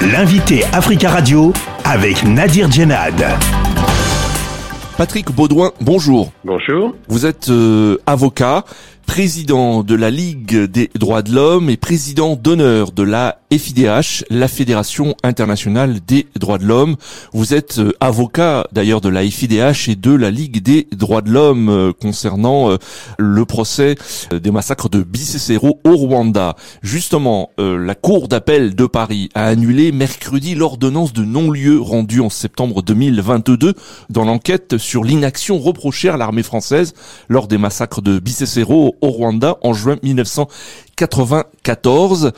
L'invité Africa Radio avec Nadir Djenad. Patrick Baudouin, bonjour. Bonjour. Vous êtes euh, avocat, président de la Ligue des droits de l'homme et président d'honneur de la FIDH, la Fédération internationale des droits de l'homme. Vous êtes euh, avocat d'ailleurs de la FIDH et de la Ligue des droits de l'homme euh, concernant euh, le procès des massacres de Bicécero au Rwanda. Justement, la Cour d'appel de Paris a annulé mercredi l'ordonnance de non-lieu rendue en septembre 2022 dans l'enquête sur l'inaction reprochée à l'armée française lors des massacres de Bicécero au Rwanda en juin 1994.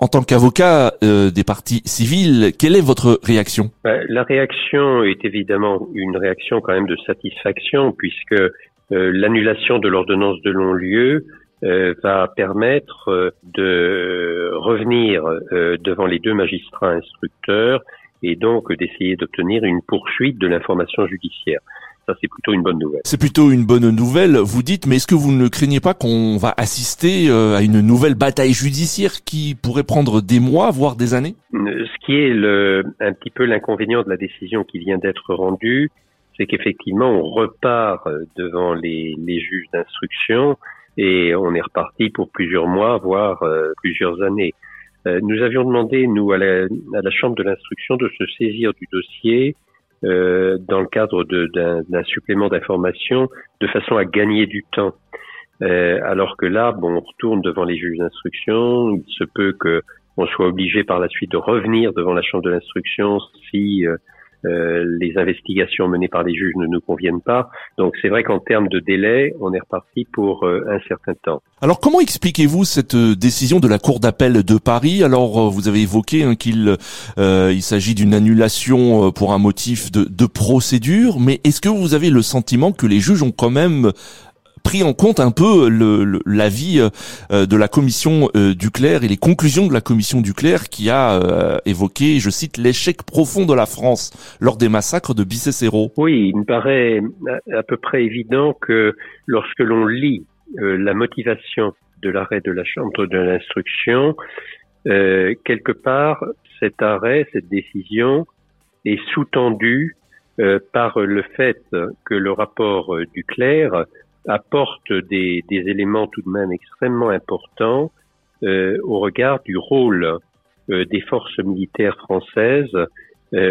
En tant qu'avocat euh, des partis civils, quelle est votre réaction? Bah, La réaction est évidemment une réaction quand même de satisfaction puisque euh, l'annulation de l'ordonnance de non-lieu euh, va permettre de revenir devant les deux magistrats instructeurs et donc d'essayer d'obtenir une poursuite de l'information judiciaire. Ça, c'est plutôt une bonne nouvelle. C'est plutôt une bonne nouvelle, vous dites, mais est-ce que vous ne craignez pas qu'on va assister euh, à une nouvelle bataille judiciaire qui pourrait prendre des mois, voire des années? Euh, Ce qui est le, un petit peu l'inconvénient de la décision qui vient d'être rendue, c'est qu'effectivement, on repart euh, devant les, les juges d'instruction et on est reparti pour plusieurs mois, voire plusieurs années. nous avions demandé, nous, à la, à la Chambre de l'instruction, de se saisir du dossier euh, dans le cadre d'un supplément d'information de façon à gagner du temps. Euh, alors que là, bon, on retourne devant les juges d'instruction. Il se peut que on soit obligé par la suite de revenir devant la chambre de l'instruction si euh, les investigations menées par les juges ne nous conviennent pas. Donc c'est vrai qu'en termes de délai, on est reparti pour euh, un certain temps. Alors comment expliquez-vous cette euh, décision de la Cour d'appel de Paris? Alors vous avez évoqué hein, qu'il il s'agit d'une annulation pour un motif de procédure, mais est-ce que vous avez le sentiment que les juges ont quand même pris en compte un peu l'avis euh, de la commission euh, du clerc et les conclusions de la commission du clerc qui a euh, évoqué, je cite, l'échec profond de la France lors des massacres de Bicécero. Oui, il me paraît à peu près évident que lorsque l'on lit la motivation de l'arrêt de la Chambre de l'instruction, quelque part, cet arrêt, cette décision est sous-tendue par le fait que le rapport du clerc apporte des, éléments tout de même extrêmement importants euh, au regard du rôle euh, des forces militaires françaises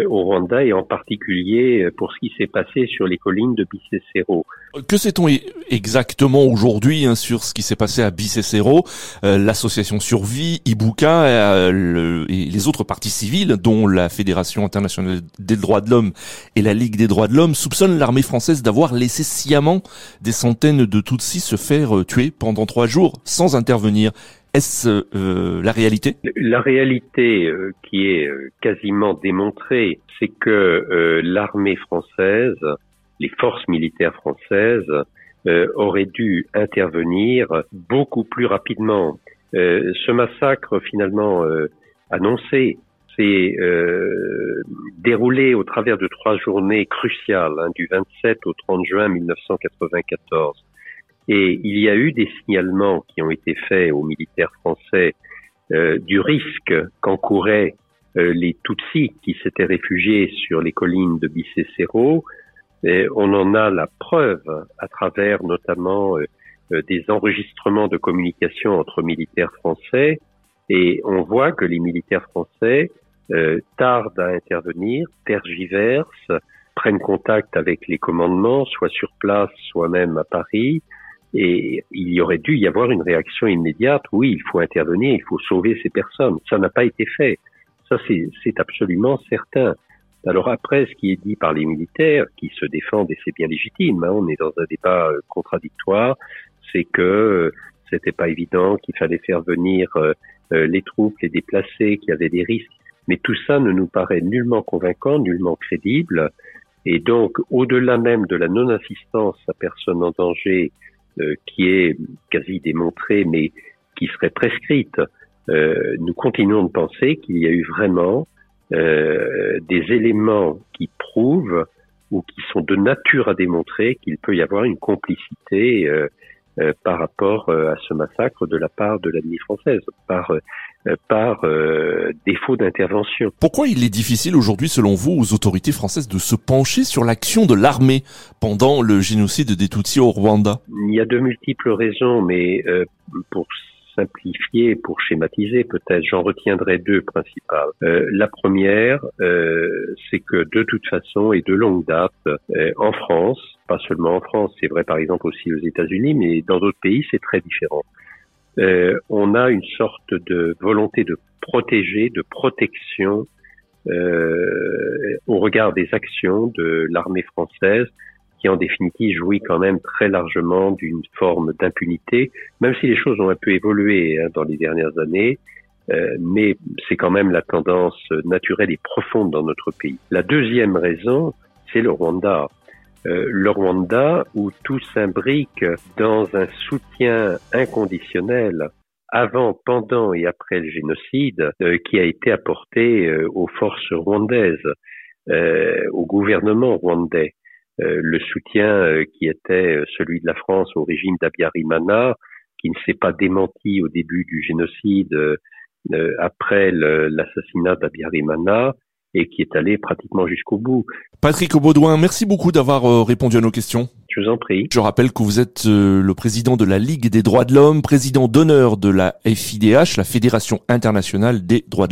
au Rwanda et en particulier euh, pour ce qui s'est passé sur les collines de Bicécero. Que sait-on exactement aujourd'hui hein, sur ce qui s'est passé à Bicécero euh, L'association Survie, Ibuka euh, et les autres partis civils, dont la Fédération internationale des droits de l'homme et la Ligue des droits de l'homme, soupçonnent l'armée française d'avoir laissé sciemment des centaines de Tutsis se faire tuer pendant trois jours sans intervenir. Est-ce euh, la réalité? La réalité euh, qui est euh, quasiment démontrée, c'est que l'armée française, les forces militaires françaises, auraient dû intervenir beaucoup plus rapidement. ce massacre finalement annoncé s'est déroulé au travers de trois journées cruciales, hein, du 27 au 30 juin 1994. Et il y a eu des signalements qui ont été faits aux militaires français euh, du risque qu'encouraient euh, les Tutsis qui s'étaient réfugiés sur les collines de Bicécero. Et on en a la preuve à travers notamment euh, euh, des enregistrements de communication entre militaires français. Et on voit que les militaires français tardent à intervenir, tergiversent, prennent contact avec les commandements, soit sur place, soit même à Paris, et il y aurait dû y avoir une réaction immédiate. Oui, il faut intervenir, il faut sauver ces personnes. Ça n'a pas été fait. Ça, c'est absolument certain. Alors après, ce qui est dit par les militaires, qui se défendent, et c'est bien légitime, hein, on est dans un débat euh, contradictoire, c'est que euh, c'était pas évident, qu'il fallait faire venir euh, les troupes, les déplacer, qu'il y avait des risques. Mais tout ça ne nous paraît nullement convaincant, nullement crédible. Et donc, au-delà même de la non-assistance à personne en danger qui est quasi démontrée, mais qui serait prescrite, euh, nous continuons de penser qu'il y a eu vraiment euh, des éléments qui prouvent ou qui sont de nature à démontrer qu'il peut y avoir une complicité par rapport à ce massacre de la part de l'ennemi française, par par défaut d'intervention. Pourquoi il est difficile aujourd'hui, selon vous, aux autorités françaises de se pencher sur l'action de l'armée pendant le génocide des Tutsis au Rwanda? Il y a de multiples raisons, mais pour simplifier, pour schématiser peut-être, j'en retiendrai deux principales. Euh, la première, euh, c'est que de toute façon et de longue date, euh, en France, pas seulement en France, c'est vrai par exemple aussi aux États-Unis, mais dans d'autres pays, c'est très différent. Euh, on a une sorte de volonté de protéger, de protection euh, au regard des actions de l'armée française qui en définitive jouit quand même très largement d'une forme d'impunité, même si les choses ont un peu évolué hein, dans les dernières années. Euh, mais c'est quand même la tendance naturelle et profonde dans notre pays. La deuxième raison, c'est le Rwanda. Euh, le Rwanda, où tout s'imbrique dans un soutien inconditionnel avant, pendant et après le génocide euh, qui a été apporté aux forces rwandaises, au gouvernement rwandais. Euh, le soutien euh, qui était euh, celui de la France au régime d'Abiyarimana, qui ne s'est pas démenti au début du génocide après l'assassinat d'Abiyarimana et qui est allé pratiquement jusqu'au bout. Patrick Baudouin, merci beaucoup d'avoir répondu à nos questions. Je vous en prie. Je rappelle que vous êtes le président de la Ligue des droits de l'homme, président d'honneur de la FIDH, la Fédération internationale des droits de l'homme.